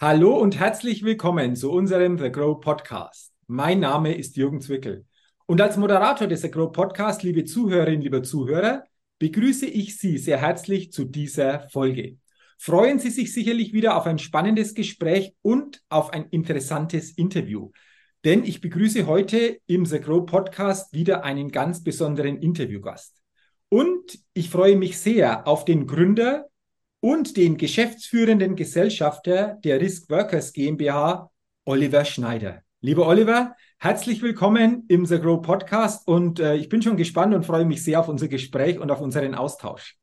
Hallo und herzlich willkommen zu unserem The Grow Podcast. Mein Name ist Jürgen Zwickel. Und als Moderator des The Grow Podcast, liebe Zuhörerinnen, lieber Zuhörer, begrüße ich Sie sehr herzlich zu dieser Folge. Freuen Sie sich sicherlich wieder auf ein spannendes Gespräch und auf ein interessantes Interview. Denn ich begrüße heute im The Grow Podcast wieder einen ganz besonderen Interviewgast. Und ich freue mich sehr auf den Gründer und den geschäftsführenden Gesellschafter der Risk Workers GmbH, Oliver Schneider. Lieber Oliver, herzlich willkommen im The Grow Podcast und äh, ich bin schon gespannt und freue mich sehr auf unser Gespräch und auf unseren Austausch.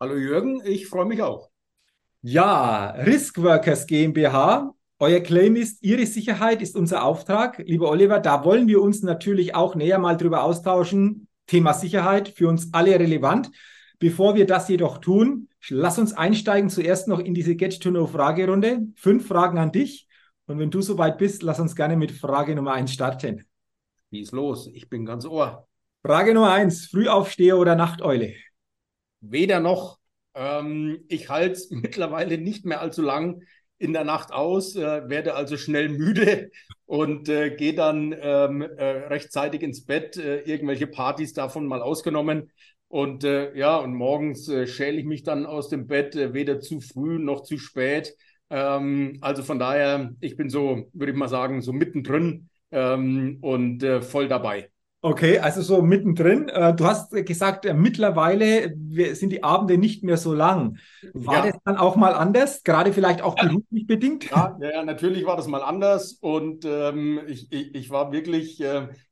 Hallo Jürgen, ich freue mich auch. Ja, Risk Workers GmbH. Euer Claim ist, Ihre Sicherheit ist unser Auftrag. Lieber Oliver, da wollen wir uns natürlich auch näher mal drüber austauschen. Thema Sicherheit für uns alle relevant. Bevor wir das jedoch tun, lass uns einsteigen zuerst noch in diese Get-to-Know-Fragerunde. Fünf Fragen an dich. Und wenn du soweit bist, lass uns gerne mit Frage Nummer eins starten. Wie ist los? Ich bin ganz ohr. Frage Nummer eins: Frühaufsteher oder Nachteule? Weder noch. Ähm, ich halte es mittlerweile nicht mehr allzu lang in der Nacht aus, äh, werde also schnell müde und äh, gehe dann ähm, äh, rechtzeitig ins Bett. Äh, irgendwelche Partys davon mal ausgenommen. Und äh, ja, und morgens äh, schäle ich mich dann aus dem Bett, äh, weder zu früh noch zu spät. Ähm, also von daher, ich bin so, würde ich mal sagen, so mittendrin ähm, und äh, voll dabei. Okay, also so mittendrin. Äh, du hast gesagt, äh, mittlerweile sind die Abende nicht mehr so lang. War ja. das dann auch mal anders, gerade vielleicht auch beruflich bedingt? Ja, ja, natürlich war das mal anders und ähm, ich, ich, ich, war wirklich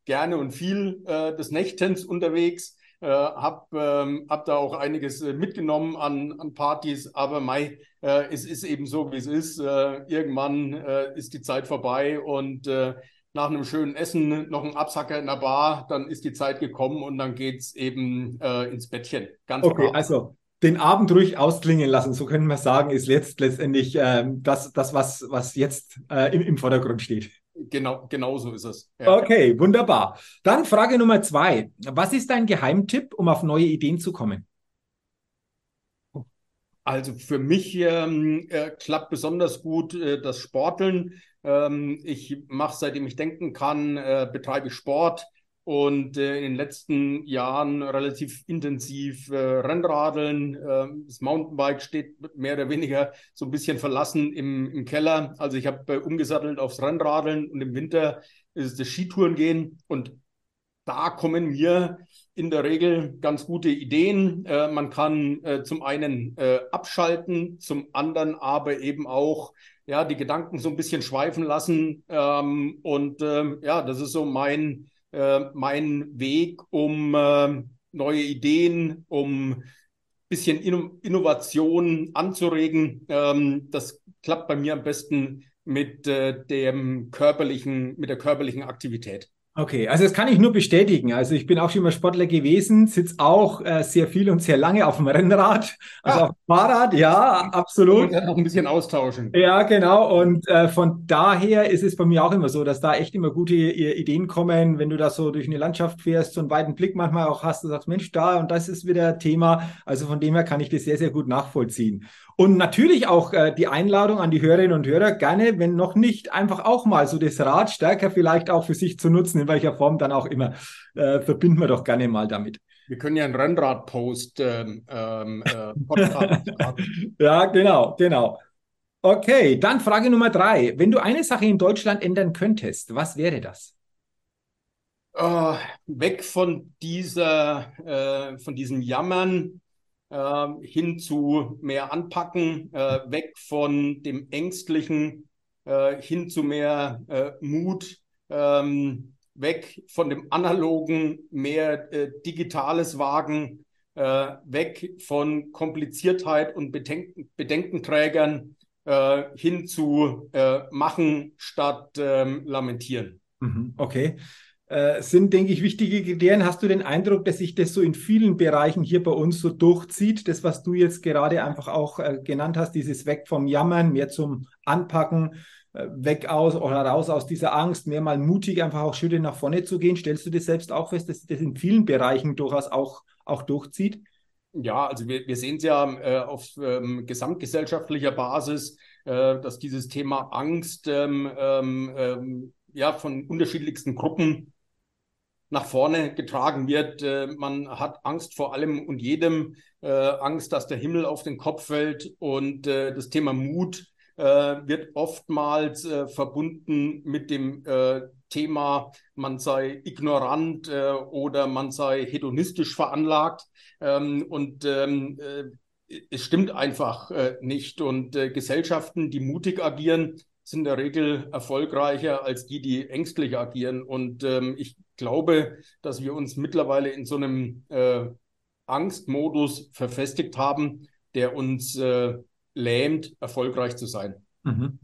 gerne und viel des Nächtens unterwegs. Äh, habe ähm, hab da auch einiges äh, mitgenommen an, an Partys, aber Mai, äh, es ist eben so, wie es ist. Äh, irgendwann äh, ist die Zeit vorbei und äh, nach einem schönen Essen noch ein Absacker in der Bar, dann ist die Zeit gekommen und dann geht es eben ins Bettchen. Ganz okay, brav. also den Abend ruhig ausklingen lassen, so können wir sagen, ist jetzt letztendlich ähm, das, das was, was jetzt im, im Vordergrund steht. Genau, genau so ist es. Ja. Okay, wunderbar. Dann Frage Nummer zwei. Was ist dein Geheimtipp, um auf neue Ideen zu kommen? Also für mich ähm, äh, klappt besonders gut äh, das Sporteln. Ähm, ich mache, seitdem ich denken kann, äh, betreibe Sport und äh, in den letzten Jahren relativ intensiv äh, Rennradeln. Äh, das Mountainbike steht mehr oder weniger so ein bisschen verlassen im, im Keller. Also ich habe äh, umgesattelt aufs Rennradeln und im Winter ist es das Skitouren gehen und da kommen mir in der Regel ganz gute Ideen. Äh, man kann äh, zum einen äh, abschalten, zum anderen aber eben auch ja die Gedanken so ein bisschen schweifen lassen. Ähm, und ähm, ja, das ist so mein äh, mein Weg, um äh, neue Ideen, um bisschen Inno Innovation anzuregen. Ähm, das klappt bei mir am besten mit äh, dem körperlichen, mit der körperlichen Aktivität. Okay, also das kann ich nur bestätigen. Also ich bin auch schon mal Sportler gewesen, sitze auch äh, sehr viel und sehr lange auf dem Rennrad, also ja. auf dem Fahrrad, ja, absolut. Und noch ein bisschen austauschen. Ja, genau. Und äh, von daher ist es bei mir auch immer so, dass da echt immer gute Ideen kommen, wenn du da so durch eine Landschaft fährst, so einen weiten Blick manchmal auch hast, du sagst, Mensch, da und das ist wieder Thema. Also von dem her kann ich das sehr, sehr gut nachvollziehen. Und natürlich auch äh, die Einladung an die Hörerinnen und Hörer, gerne, wenn noch nicht, einfach auch mal so das Rad stärker vielleicht auch für sich zu nutzen, in welcher Form dann auch immer. Äh, verbinden wir doch gerne mal damit. Wir können ja einen Rennrad-Post ähm, ähm, äh, Ja, genau, genau. Okay, dann Frage Nummer drei. Wenn du eine Sache in Deutschland ändern könntest, was wäre das? Uh, weg von dieser, äh, von diesem Jammern, äh, hin zu mehr Anpacken, äh, weg von dem Ängstlichen, äh, hin zu mehr äh, Mut, ähm, weg von dem Analogen, mehr äh, Digitales wagen, äh, weg von Kompliziertheit und Bedenken Bedenkenträgern hin zu machen statt ähm, lamentieren. Mhm, okay äh, sind, denke ich, wichtige Kriterien. Hast du den Eindruck, dass sich das so in vielen Bereichen hier bei uns so durchzieht? Das, was du jetzt gerade einfach auch äh, genannt hast, dieses Weg vom Jammern, mehr zum Anpacken, äh, weg aus oder raus aus dieser Angst, mehr mal mutig einfach auch Schritte nach vorne zu gehen. Stellst du das selbst auch fest, dass das in vielen Bereichen durchaus auch, auch durchzieht? Ja, also wir, wir sehen es ja äh, auf ähm, gesamtgesellschaftlicher Basis, äh, dass dieses Thema Angst ähm, ähm, ähm ja von unterschiedlichsten Gruppen nach vorne getragen wird. Äh, man hat Angst vor allem und jedem, äh, Angst, dass der Himmel auf den Kopf fällt und äh, das Thema Mut wird oftmals verbunden mit dem Thema, man sei ignorant oder man sei hedonistisch veranlagt. Ähm, und ähm, es stimmt einfach nicht. Und Gesellschaften, die mutig agieren, sind in der Regel erfolgreicher als die, die ängstlich agieren. Und ähm, ich glaube, dass wir uns mittlerweile in so einem äh, Angstmodus verfestigt haben, der uns äh, lähmt, erfolgreich zu sein. Mhm.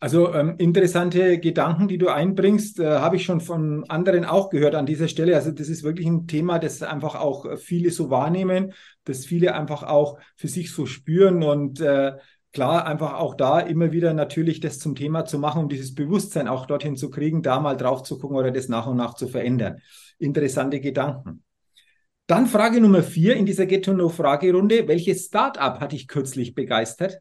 Also ähm, interessante Gedanken, die du einbringst, äh, habe ich schon von anderen auch gehört an dieser Stelle. Also das ist wirklich ein Thema, das einfach auch viele so wahrnehmen, das viele einfach auch für sich so spüren und äh, klar, einfach auch da immer wieder natürlich das zum Thema zu machen, um dieses Bewusstsein auch dorthin zu kriegen, da mal drauf zu gucken oder das nach und nach zu verändern. Interessante Gedanken. Dann Frage Nummer vier in dieser Get to Know Fragerunde. Welches Startup hat dich kürzlich begeistert?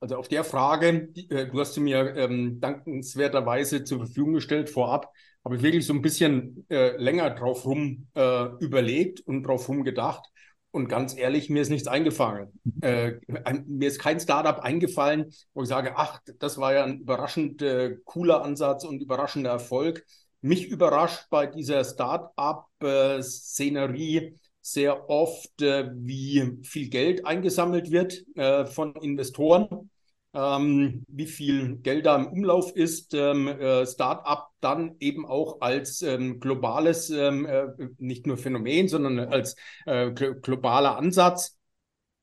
Also auf der Frage, äh, du hast sie mir ähm, dankenswerterweise zur Verfügung gestellt vorab, habe ich wirklich so ein bisschen äh, länger drauf rum äh, überlegt und drauf rum gedacht. Und ganz ehrlich, mir ist nichts eingefallen. Äh, mir ist kein Startup eingefallen, wo ich sage, ach, das war ja ein überraschend äh, cooler Ansatz und überraschender Erfolg. Mich überrascht bei dieser Startup-Szenerie sehr oft, äh, wie viel Geld eingesammelt wird äh, von Investoren ähm, wie viel Geld da im Umlauf ist, ähm, äh, Startup dann eben auch als ähm, globales, ähm, äh, nicht nur Phänomen, sondern als äh, globaler Ansatz.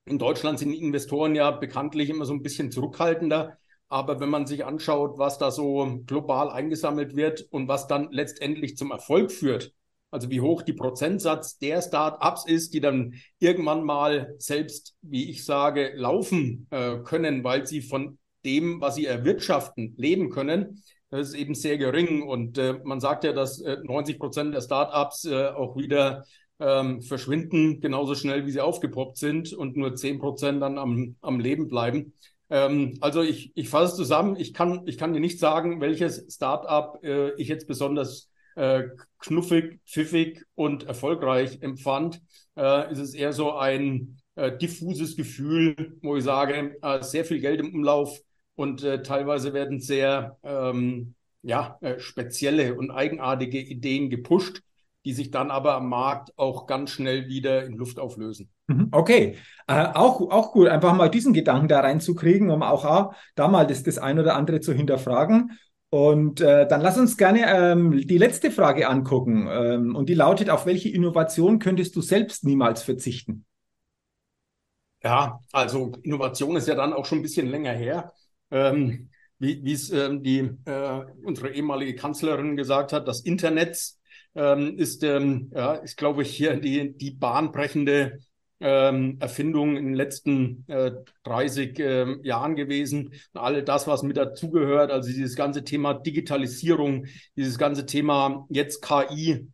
In Deutschland sind Investoren ja bekanntlich immer so ein bisschen zurückhaltender. Aber wenn man sich anschaut, was da so global eingesammelt wird und was dann letztendlich zum Erfolg führt, also wie hoch die Prozentsatz der Start-ups ist, die dann irgendwann mal selbst, wie ich sage, laufen äh, können, weil sie von dem, was sie erwirtschaften, leben können. Das ist eben sehr gering. Und äh, man sagt ja, dass äh, 90 Prozent der Start-ups äh, auch wieder ähm, verschwinden, genauso schnell wie sie aufgepoppt sind und nur 10 Prozent dann am, am Leben bleiben. Ähm, also ich, ich fasse zusammen. Ich kann, ich kann dir nicht sagen, welches Start-up äh, ich jetzt besonders äh, knuffig, pfiffig und erfolgreich empfand, äh, ist es eher so ein äh, diffuses Gefühl, wo ich sage, äh, sehr viel Geld im Umlauf und äh, teilweise werden sehr ähm, ja, spezielle und eigenartige Ideen gepusht, die sich dann aber am Markt auch ganz schnell wieder in Luft auflösen. Mhm. Okay, äh, auch, auch gut, einfach mal diesen Gedanken da reinzukriegen, um auch, auch da mal das, das ein oder andere zu hinterfragen. Und äh, dann lass uns gerne ähm, die letzte Frage angucken. Ähm, und die lautet, auf welche Innovation könntest du selbst niemals verzichten? Ja, also Innovation ist ja dann auch schon ein bisschen länger her. Ähm, wie es ähm, die äh, unsere ehemalige Kanzlerin gesagt hat, das Internet ähm, ist, ähm, ja, ist glaube ich hier die die bahnbrechende ähm, Erfindung in den letzten äh, 30 äh, Jahren gewesen. Und all das, was mit dazugehört, also dieses ganze Thema Digitalisierung, dieses ganze Thema jetzt KI,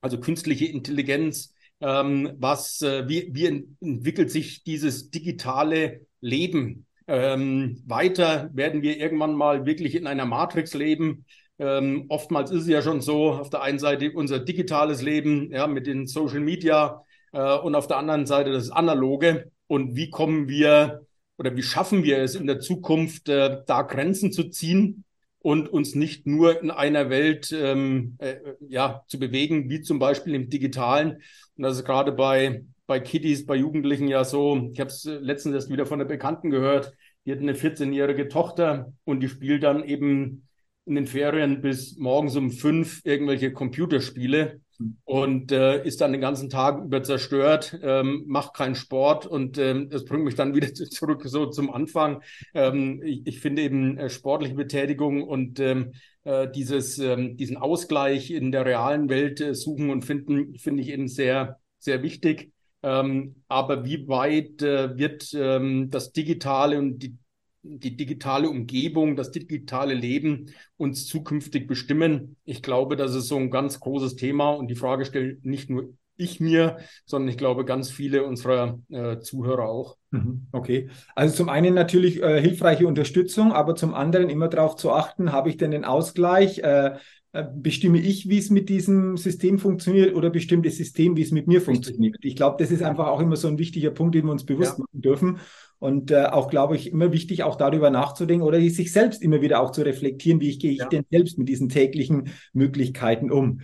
also künstliche Intelligenz, ähm, was, äh, wie, wie entwickelt sich dieses digitale Leben ähm, weiter? Werden wir irgendwann mal wirklich in einer Matrix leben? Ähm, oftmals ist es ja schon so, auf der einen Seite unser digitales Leben, ja, mit den Social Media, äh, und auf der anderen Seite das Analoge. Und wie kommen wir oder wie schaffen wir es in der Zukunft, äh, da Grenzen zu ziehen und uns nicht nur in einer Welt ähm, äh, ja, zu bewegen, wie zum Beispiel im Digitalen. Und das ist gerade bei, bei Kiddies, bei Jugendlichen ja so. Ich habe es letztens erst wieder von einer Bekannten gehört, die hat eine 14-jährige Tochter und die spielt dann eben in den Ferien bis morgens um fünf irgendwelche Computerspiele und äh, ist dann den ganzen Tag über zerstört, ähm, macht keinen Sport und ähm, das bringt mich dann wieder zurück so zum Anfang. Ähm, ich, ich finde eben äh, sportliche Betätigung und ähm, äh, dieses, ähm, diesen Ausgleich in der realen Welt äh, suchen und finden, finde ich eben sehr, sehr wichtig. Ähm, aber wie weit äh, wird ähm, das Digitale und die die digitale Umgebung, das digitale Leben uns zukünftig bestimmen. Ich glaube, das ist so ein ganz großes Thema und die Frage stellt nicht nur ich mir, sondern ich glaube ganz viele unserer äh, Zuhörer auch. Mhm, okay. Also zum einen natürlich äh, hilfreiche Unterstützung, aber zum anderen immer darauf zu achten, habe ich denn den Ausgleich? Äh, bestimme ich, wie es mit diesem System funktioniert oder bestimmt das System, wie es mit mir funktioniert? Ich glaube, das ist einfach auch immer so ein wichtiger Punkt, den wir uns bewusst ja. machen dürfen. Und äh, auch, glaube ich, immer wichtig, auch darüber nachzudenken oder sich selbst immer wieder auch zu reflektieren, wie ich gehe ich ja. denn selbst mit diesen täglichen Möglichkeiten um.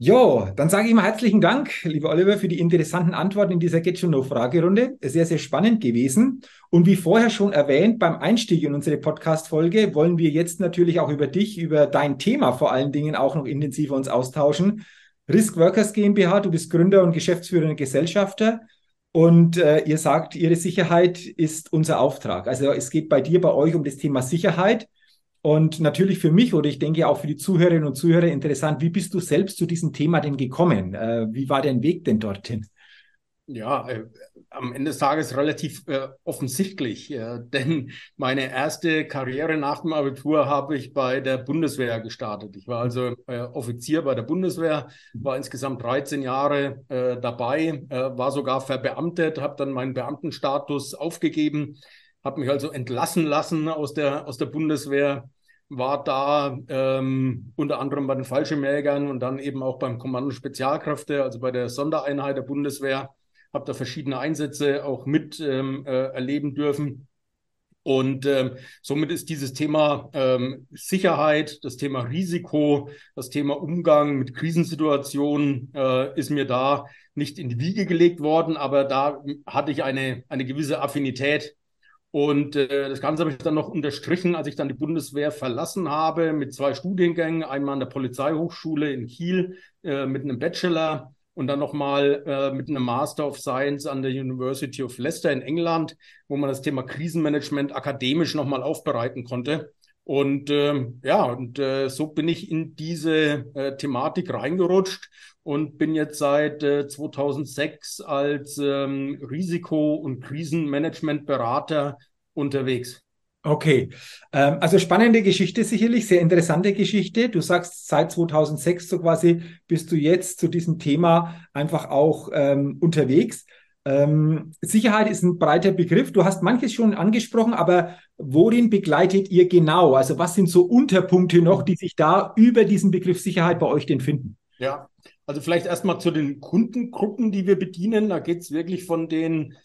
Jo, dann sage ich mal herzlichen Dank, lieber Oliver, für die interessanten Antworten in dieser Get Know Fragerunde. Sehr, sehr spannend gewesen. Und wie vorher schon erwähnt, beim Einstieg in unsere Podcast-Folge wollen wir jetzt natürlich auch über dich, über dein Thema vor allen Dingen auch noch intensiver uns austauschen. Risk Workers GmbH, du bist Gründer und geschäftsführender Gesellschafter. Und äh, ihr sagt, Ihre Sicherheit ist unser Auftrag. Also es geht bei dir, bei euch um das Thema Sicherheit. Und natürlich für mich oder ich denke auch für die Zuhörerinnen und Zuhörer interessant, wie bist du selbst zu diesem Thema denn gekommen? Äh, wie war dein Weg denn dorthin? Ja, äh, am Ende des Tages relativ äh, offensichtlich, äh, denn meine erste Karriere nach dem Abitur habe ich bei der Bundeswehr gestartet. Ich war also äh, Offizier bei der Bundeswehr, war insgesamt 13 Jahre äh, dabei, war sogar verbeamtet, habe dann meinen Beamtenstatus aufgegeben, habe mich also entlassen lassen aus der, aus der Bundeswehr, war da ähm, unter anderem bei den Fallschirmjägern und dann eben auch beim Kommando Spezialkräfte, also bei der Sondereinheit der Bundeswehr, habe da verschiedene Einsätze auch mit ähm, äh, erleben dürfen. Und ähm, somit ist dieses Thema ähm, Sicherheit, das Thema Risiko, das Thema Umgang mit Krisensituationen äh, ist mir da nicht in die Wiege gelegt worden, aber da hatte ich eine, eine gewisse Affinität und äh, das Ganze habe ich dann noch unterstrichen, als ich dann die Bundeswehr verlassen habe, mit zwei Studiengängen, einmal an der Polizeihochschule in Kiel äh, mit einem Bachelor und dann nochmal äh, mit einem Master of Science an der University of Leicester in England, wo man das Thema Krisenmanagement akademisch nochmal aufbereiten konnte. Und ähm, ja, und äh, so bin ich in diese äh, Thematik reingerutscht und bin jetzt seit äh, 2006 als ähm, Risiko- und Krisenmanagementberater unterwegs. Okay, ähm, also spannende Geschichte sicherlich, sehr interessante Geschichte. Du sagst, seit 2006 so quasi bist du jetzt zu diesem Thema einfach auch ähm, unterwegs. Ähm, Sicherheit ist ein breiter Begriff. Du hast manches schon angesprochen, aber worin begleitet ihr genau? Also was sind so Unterpunkte noch, die sich da über diesen Begriff Sicherheit bei euch denn finden? Ja, also vielleicht erstmal zu den Kundengruppen, die wir bedienen. Da geht es wirklich von den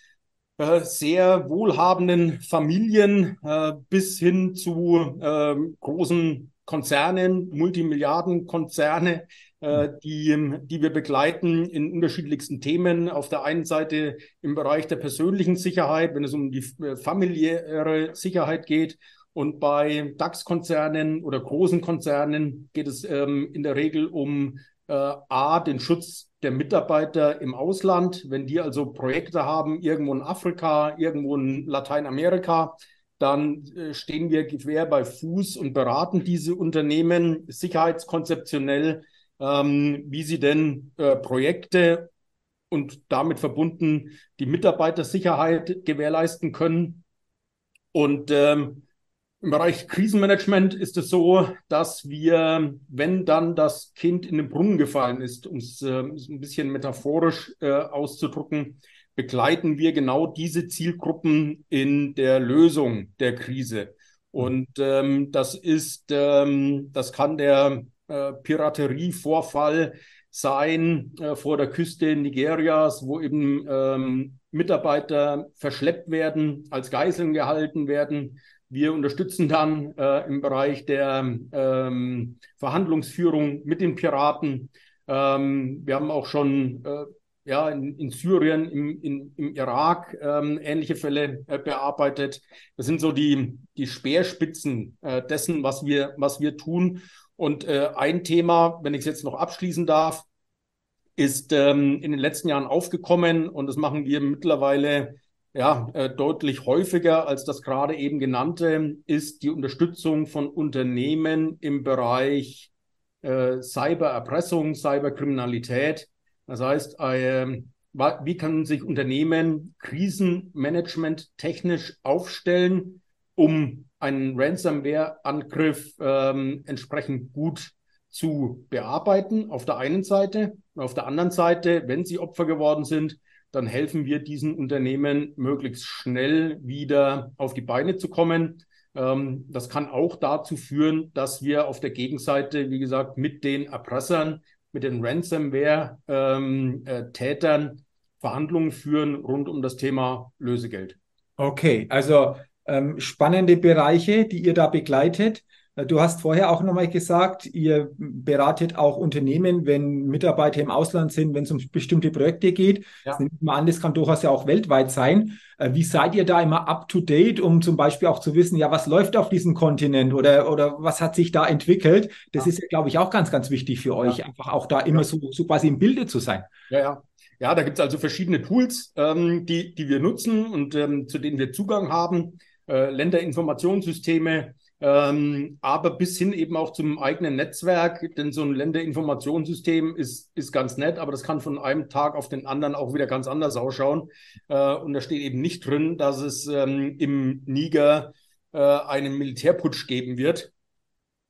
äh, sehr wohlhabenden Familien äh, bis hin zu äh, großen Konzernen, Multimilliardenkonzerne, äh, die, die wir begleiten in unterschiedlichsten Themen. Auf der einen Seite im Bereich der persönlichen Sicherheit, wenn es um die äh, familiäre Sicherheit geht. Und bei DAX-Konzernen oder großen Konzernen geht es ähm, in der Regel um äh, A, den Schutz der Mitarbeiter im Ausland. Wenn die also Projekte haben, irgendwo in Afrika, irgendwo in Lateinamerika, dann äh, stehen wir quer bei Fuß und beraten diese Unternehmen sicherheitskonzeptionell, ähm, wie sie denn äh, Projekte und damit verbunden die Mitarbeitersicherheit gewährleisten können. Und ähm, im Bereich Krisenmanagement ist es so, dass wir, wenn dann das Kind in den Brunnen gefallen ist, um es äh, ein bisschen metaphorisch äh, auszudrücken, begleiten wir genau diese Zielgruppen in der Lösung der Krise. Und ähm, das ist, ähm, das kann der äh, Piraterievorfall sein äh, vor der Küste Nigerias, wo eben ähm, Mitarbeiter verschleppt werden, als Geiseln gehalten werden. Wir unterstützen dann äh, im Bereich der ähm, Verhandlungsführung mit den Piraten. Ähm, wir haben auch schon äh, ja, in, in Syrien, im, in, im Irak ähm, ähnliche Fälle äh, bearbeitet. Das sind so die, die Speerspitzen äh, dessen, was wir, was wir tun. Und äh, ein Thema, wenn ich es jetzt noch abschließen darf, ist ähm, in den letzten Jahren aufgekommen und das machen wir mittlerweile ja, äh, deutlich häufiger als das gerade eben genannte, ist die Unterstützung von Unternehmen im Bereich äh, Cybererpressung, Cyberkriminalität. Das heißt, äh, wie können sich Unternehmen Krisenmanagement technisch aufstellen, um einen Ransomware-Angriff ähm, entsprechend gut zu bearbeiten, auf der einen Seite. Und auf der anderen Seite, wenn sie Opfer geworden sind, dann helfen wir diesen Unternehmen möglichst schnell wieder auf die Beine zu kommen. Ähm, das kann auch dazu führen, dass wir auf der Gegenseite, wie gesagt, mit den Erpressern, mit den Ransomware-Tätern ähm, äh, Verhandlungen führen rund um das Thema Lösegeld. Okay, also ähm, spannende Bereiche, die ihr da begleitet. Äh, du hast vorher auch nochmal gesagt, ihr beratet auch Unternehmen, wenn Mitarbeiter im Ausland sind, wenn es um bestimmte Projekte geht. Ja. Das nimmt man an, das kann durchaus ja auch weltweit sein. Äh, wie seid ihr da immer up to date, um zum Beispiel auch zu wissen, ja, was läuft auf diesem Kontinent oder, oder was hat sich da entwickelt? Das ja. ist ja, glaube ich, auch ganz, ganz wichtig für euch, ja. einfach auch da immer so, so quasi im Bilde zu sein. Ja, ja. Ja, da gibt es also verschiedene Tools, ähm, die, die wir nutzen und ähm, zu denen wir Zugang haben. Äh, Länderinformationssysteme, ähm, aber bis hin eben auch zum eigenen Netzwerk, denn so ein Länderinformationssystem ist, ist ganz nett, aber das kann von einem Tag auf den anderen auch wieder ganz anders ausschauen. Äh, und da steht eben nicht drin, dass es ähm, im Niger äh, einen Militärputsch geben wird.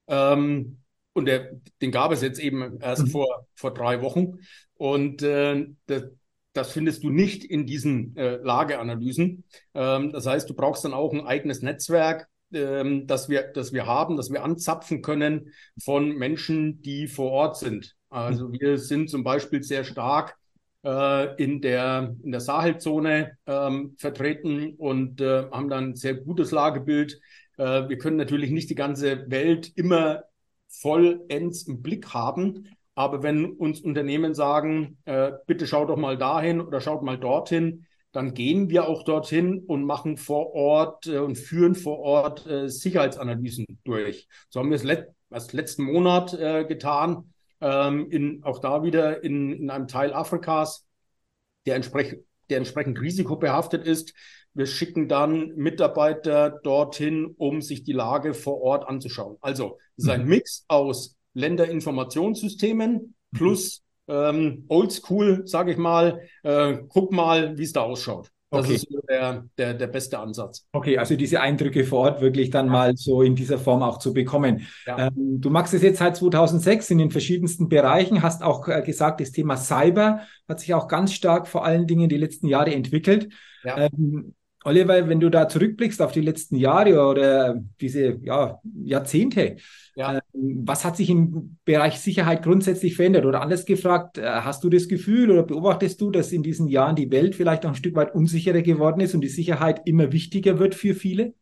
Ähm, und der, den gab es jetzt eben erst mhm. vor, vor drei Wochen. Und äh, das, das findest du nicht in diesen äh, Lageanalysen. Ähm, das heißt, du brauchst dann auch ein eigenes Netzwerk, ähm, das, wir, das wir haben, das wir anzapfen können von Menschen, die vor Ort sind. Also wir sind zum Beispiel sehr stark äh, in der, in der Sahelzone ähm, vertreten und äh, haben dann ein sehr gutes Lagebild. Äh, wir können natürlich nicht die ganze Welt immer vollends im Blick haben. Aber wenn uns Unternehmen sagen, äh, bitte schaut doch mal dahin oder schaut mal dorthin, dann gehen wir auch dorthin und machen vor Ort äh, und führen vor Ort äh, Sicherheitsanalysen durch. So haben wir es let erst letzten Monat äh, getan, ähm, in, auch da wieder in, in einem Teil Afrikas, der, entsprech der entsprechend risikobehaftet ist. Wir schicken dann Mitarbeiter dorthin, um sich die Lage vor Ort anzuschauen. Also es ist ein mhm. Mix aus Länderinformationssystemen plus ähm, oldschool, sage ich mal, äh, guck mal, wie es da ausschaut. Das okay. ist der, der, der beste Ansatz. Okay, also diese Eindrücke vor Ort wirklich dann ja. mal so in dieser Form auch zu bekommen. Ja. Ähm, du machst es jetzt seit 2006 in den verschiedensten Bereichen, hast auch äh, gesagt, das Thema Cyber hat sich auch ganz stark vor allen Dingen die letzten Jahre entwickelt. Ja. Ähm, Oliver, wenn du da zurückblickst auf die letzten Jahre oder diese ja, Jahrzehnte, ja. Ähm, was hat sich im Bereich Sicherheit grundsätzlich verändert? Oder anders gefragt, äh, hast du das Gefühl oder beobachtest du, dass in diesen Jahren die Welt vielleicht auch ein Stück weit unsicherer geworden ist und die Sicherheit immer wichtiger wird für viele?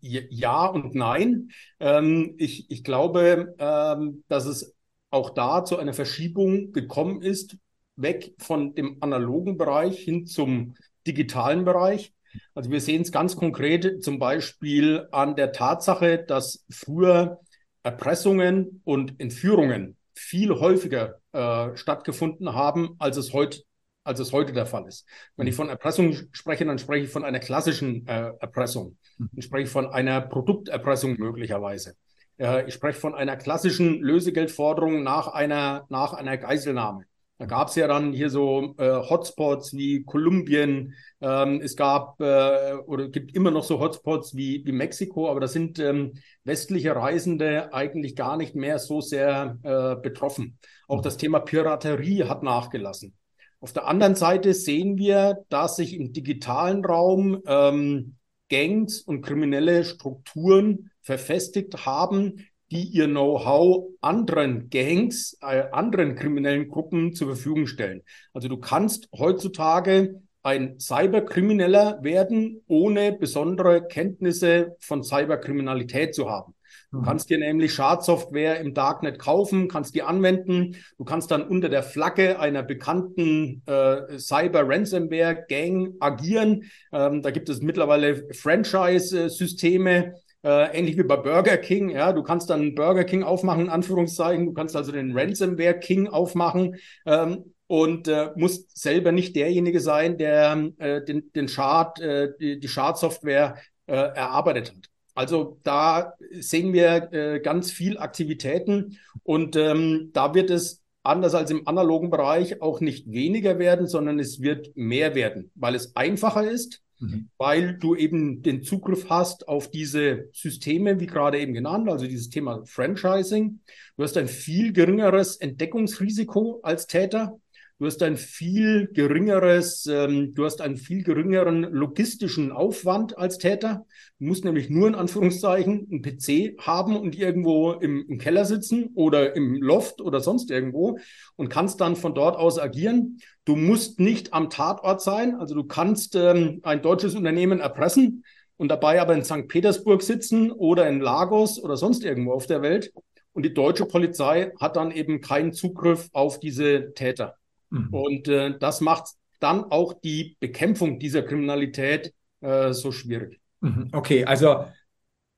Ja und nein. Ähm, ich, ich glaube, ähm, dass es auch da zu einer Verschiebung gekommen ist, weg von dem analogen Bereich hin zum digitalen Bereich. Also wir sehen es ganz konkret zum Beispiel an der Tatsache, dass früher Erpressungen und Entführungen viel häufiger äh, stattgefunden haben, als es heute als es heute der Fall ist. Wenn ich von Erpressung spreche, dann spreche ich von einer klassischen äh, Erpressung. Ich spreche von einer Produkterpressung möglicherweise. Äh, ich spreche von einer klassischen Lösegeldforderung nach einer, nach einer Geiselnahme. Da gab es ja dann hier so äh, Hotspots wie Kolumbien. Ähm, es gab äh, oder gibt immer noch so Hotspots wie, wie Mexiko, aber da sind ähm, westliche Reisende eigentlich gar nicht mehr so sehr äh, betroffen. Auch das Thema Piraterie hat nachgelassen. Auf der anderen Seite sehen wir, dass sich im digitalen Raum ähm, Gangs und kriminelle Strukturen verfestigt haben, die ihr Know-how anderen Gangs, äh, anderen kriminellen Gruppen zur Verfügung stellen. Also du kannst heutzutage ein Cyberkrimineller werden, ohne besondere Kenntnisse von Cyberkriminalität zu haben. Du mhm. kannst dir nämlich Schadsoftware im Darknet kaufen, kannst die anwenden. Du kannst dann unter der Flagge einer bekannten äh, Cyber-Ransomware-Gang agieren. Ähm, da gibt es mittlerweile Franchise-Systeme, äh, ähnlich wie bei Burger King, ja, du kannst dann Burger King aufmachen, in Anführungszeichen, du kannst also den Ransomware King aufmachen. Ähm, und äh, musst selber nicht derjenige sein, der äh, den, den Chart, äh, die, die Chart-Software äh, erarbeitet hat. Also da sehen wir äh, ganz viel Aktivitäten. Und ähm, da wird es anders als im analogen Bereich auch nicht weniger werden, sondern es wird mehr werden, weil es einfacher ist, mhm. weil du eben den Zugriff hast auf diese Systeme, wie gerade eben genannt, also dieses Thema Franchising. Du hast ein viel geringeres Entdeckungsrisiko als Täter. Du hast ein viel geringeres, ähm, du hast einen viel geringeren logistischen Aufwand als Täter. Du musst nämlich nur in Anführungszeichen einen PC haben und irgendwo im, im Keller sitzen oder im Loft oder sonst irgendwo und kannst dann von dort aus agieren. Du musst nicht am Tatort sein, also du kannst ähm, ein deutsches Unternehmen erpressen und dabei aber in St. Petersburg sitzen oder in Lagos oder sonst irgendwo auf der Welt. Und die deutsche Polizei hat dann eben keinen Zugriff auf diese Täter. Mhm. Und äh, das macht dann auch die Bekämpfung dieser Kriminalität äh, so schwierig. Mhm. Okay, also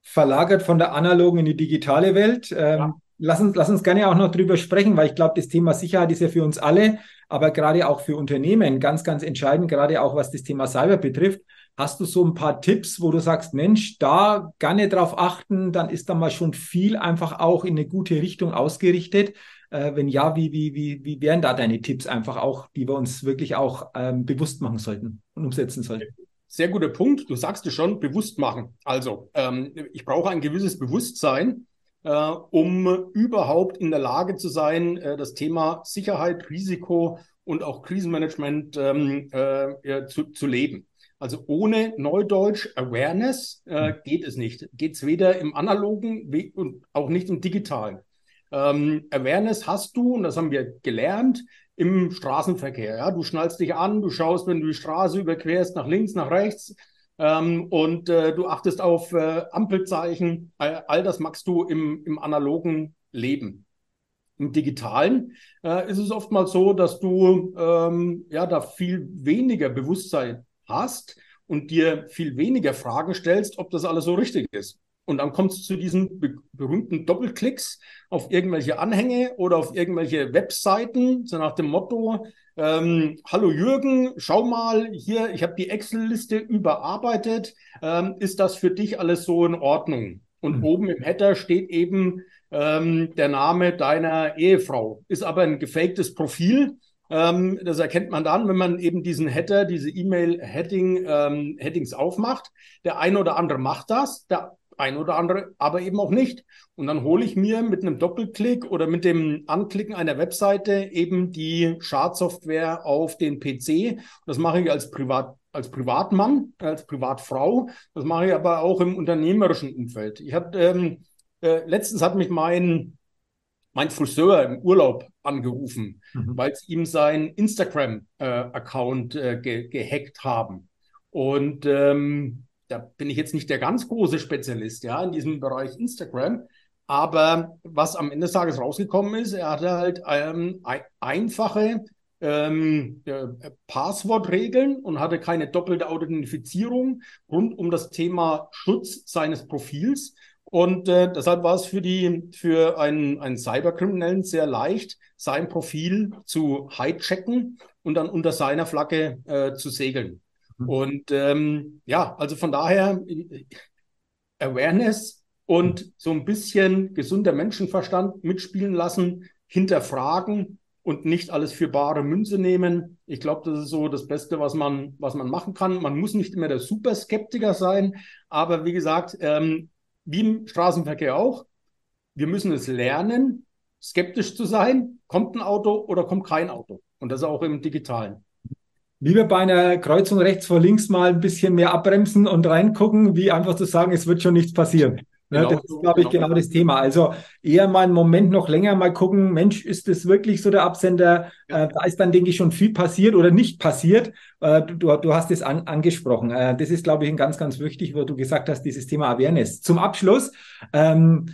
verlagert von der analogen in die digitale Welt. Ähm, ja. lass, uns, lass uns gerne auch noch drüber sprechen, weil ich glaube, das Thema Sicherheit ist ja für uns alle, aber gerade auch für Unternehmen ganz, ganz entscheidend, gerade auch was das Thema Cyber betrifft. Hast du so ein paar Tipps, wo du sagst, Mensch, da gerne drauf achten, dann ist da mal schon viel einfach auch in eine gute Richtung ausgerichtet. Äh, wenn ja, wie, wie, wie, wie wären da deine Tipps einfach auch, die wir uns wirklich auch ähm, bewusst machen sollten und umsetzen sollten? Sehr guter Punkt. Du sagst es schon, bewusst machen. Also, ähm, ich brauche ein gewisses Bewusstsein, äh, um überhaupt in der Lage zu sein, äh, das Thema Sicherheit, Risiko und auch Krisenmanagement ähm, äh, zu, zu leben. Also ohne Neudeutsch Awareness äh, hm. geht es nicht. Geht es weder im analogen und auch nicht im digitalen. Ähm, Awareness hast du, und das haben wir gelernt, im Straßenverkehr. Ja? Du schnallst dich an, du schaust, wenn du die Straße überquerst, nach links, nach rechts. Ähm, und äh, du achtest auf äh, Ampelzeichen. All, all, das machst du im, im analogen Leben. Im Digitalen äh, ist es oftmals so, dass du ähm, ja da viel weniger Bewusstsein hast und dir viel weniger Fragen stellst, ob das alles so richtig ist. Und dann kommt es zu diesen be berühmten Doppelklicks auf irgendwelche Anhänge oder auf irgendwelche Webseiten, so nach dem Motto, ähm, hallo Jürgen, schau mal hier, ich habe die Excel-Liste überarbeitet. Ähm, ist das für dich alles so in Ordnung? Und mhm. oben im Header steht eben ähm, der Name deiner Ehefrau. Ist aber ein gefaktes Profil. Ähm, das erkennt man dann, wenn man eben diesen Header, diese E-Mail-Heading, ähm, Headings aufmacht. Der eine oder andere macht das, der ein oder andere, aber eben auch nicht. Und dann hole ich mir mit einem Doppelklick oder mit dem Anklicken einer Webseite eben die Schadsoftware auf den PC. Das mache ich als Privat als Privatmann, als Privatfrau. Das mache ich aber auch im unternehmerischen Umfeld. Ich hatte ähm, äh, letztens hat mich mein mein Friseur im Urlaub angerufen, mhm. weil es ihm sein Instagram-Account äh, äh, ge gehackt haben. Und ähm, da bin ich jetzt nicht der ganz große Spezialist, ja, in diesem Bereich Instagram. Aber was am Ende des Tages rausgekommen ist, er hatte halt ähm, einfache ähm, äh, Passwortregeln und hatte keine doppelte Authentifizierung rund um das Thema Schutz seines Profils. Und äh, deshalb war es für die für einen, einen Cyberkriminellen sehr leicht, sein Profil zu hijacken und dann unter seiner Flagge äh, zu segeln. Mhm. Und ähm, ja, also von daher Awareness und so ein bisschen gesunder Menschenverstand mitspielen lassen, hinterfragen und nicht alles für bare Münze nehmen. Ich glaube, das ist so das Beste, was man, was man machen kann. Man muss nicht immer der Superskeptiker sein, aber wie gesagt, ähm, wie im Straßenverkehr auch, wir müssen es lernen, skeptisch zu sein. Kommt ein Auto oder kommt kein Auto? Und das auch im Digitalen. Lieber bei einer Kreuzung rechts vor links mal ein bisschen mehr abbremsen und reingucken, wie einfach zu sagen, es wird schon nichts passieren. Genau, das ist, glaube ich, genau. genau das Thema. Also eher mal einen Moment noch länger mal gucken, Mensch, ist das wirklich so der Absender? Ja. Äh, da ist dann, denke ich, schon viel passiert oder nicht passiert. Äh, du, du hast es an, angesprochen. Äh, das ist, glaube ich, ein ganz, ganz wichtig, wo du gesagt hast, dieses Thema Awareness. Zum Abschluss, ähm,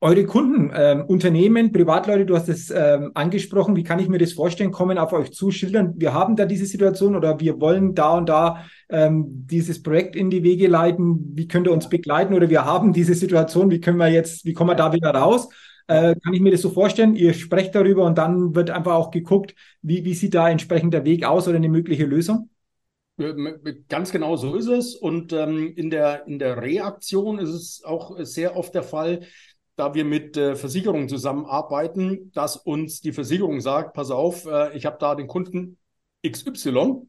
eure Kunden, ähm, Unternehmen, Privatleute, du hast es ähm, angesprochen, wie kann ich mir das vorstellen, kommen auf euch zu, schildern, wir haben da diese Situation oder wir wollen da und da ähm, dieses Projekt in die Wege leiten, wie könnt ihr uns begleiten oder wir haben diese Situation, wie können wir jetzt, wie kommen wir da wieder raus? Äh, kann ich mir das so vorstellen? Ihr sprecht darüber und dann wird einfach auch geguckt, wie, wie sieht da entsprechend der Weg aus oder eine mögliche Lösung? Ganz genau so ist es. Und ähm, in, der, in der Reaktion ist es auch sehr oft der Fall, da wir mit äh, Versicherungen zusammenarbeiten, dass uns die Versicherung sagt, pass auf, äh, ich habe da den Kunden XY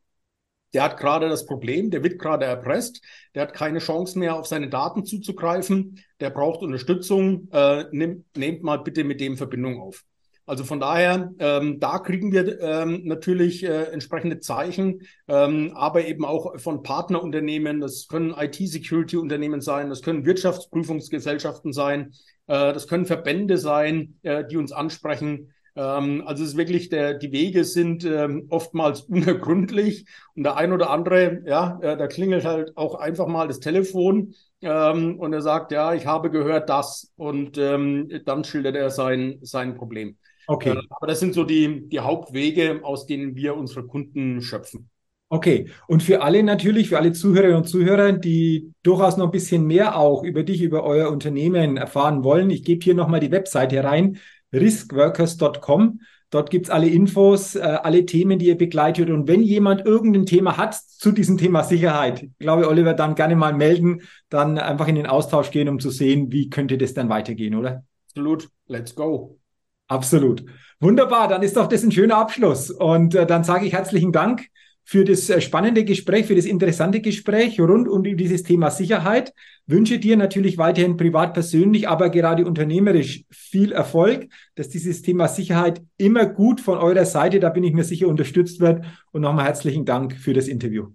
der hat gerade das Problem, der wird gerade erpresst, der hat keine Chance mehr, auf seine Daten zuzugreifen, der braucht Unterstützung, äh, nehmt, nehmt mal bitte mit dem Verbindung auf. Also von daher, ähm, da kriegen wir ähm, natürlich äh, entsprechende Zeichen, ähm, aber eben auch von Partnerunternehmen. Das können IT-Security-Unternehmen sein, das können Wirtschaftsprüfungsgesellschaften sein, das können Verbände sein, äh, die uns ansprechen. Ähm, also es ist wirklich, der, die Wege sind ähm, oftmals unergründlich und der ein oder andere, ja, äh, da klingelt halt auch einfach mal das Telefon ähm, und er sagt, ja, ich habe gehört das und dann schildert er sein, sein Problem. Okay. Äh, aber das sind so die, die Hauptwege, aus denen wir unsere Kunden schöpfen. Okay. Und für alle natürlich, für alle Zuhörerinnen und Zuhörer, die durchaus noch ein bisschen mehr auch über dich, über euer Unternehmen erfahren wollen, ich gebe hier nochmal die Webseite rein, riskworkers.com. Dort gibt's alle Infos, äh, alle Themen, die ihr begleitet. Und wenn jemand irgendein Thema hat zu diesem Thema Sicherheit, ich glaube, Oliver, dann gerne mal melden, dann einfach in den Austausch gehen, um zu sehen, wie könnte das dann weitergehen, oder? Absolut. Let's go. Absolut. Wunderbar, dann ist doch das ein schöner Abschluss. Und äh, dann sage ich herzlichen Dank für das äh, spannende Gespräch, für das interessante Gespräch rund um dieses Thema Sicherheit. Wünsche dir natürlich weiterhin privat, persönlich, aber gerade unternehmerisch viel Erfolg, dass dieses Thema Sicherheit immer gut von eurer Seite, da bin ich mir sicher, unterstützt wird. Und nochmal herzlichen Dank für das Interview.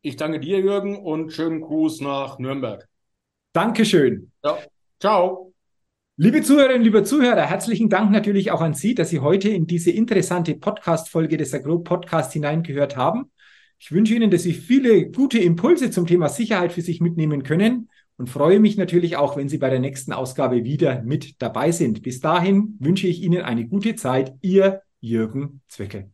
Ich danke dir, Jürgen, und schönen Gruß nach Nürnberg. Dankeschön. Ja. Ciao. Liebe Zuhörerinnen, liebe Zuhörer, herzlichen Dank natürlich auch an Sie, dass Sie heute in diese interessante Podcast-Folge des Agro Podcast hineingehört haben. Ich wünsche Ihnen, dass Sie viele gute Impulse zum Thema Sicherheit für sich mitnehmen können und freue mich natürlich auch, wenn Sie bei der nächsten Ausgabe wieder mit dabei sind. Bis dahin wünsche ich Ihnen eine gute Zeit. Ihr Jürgen Zwickel.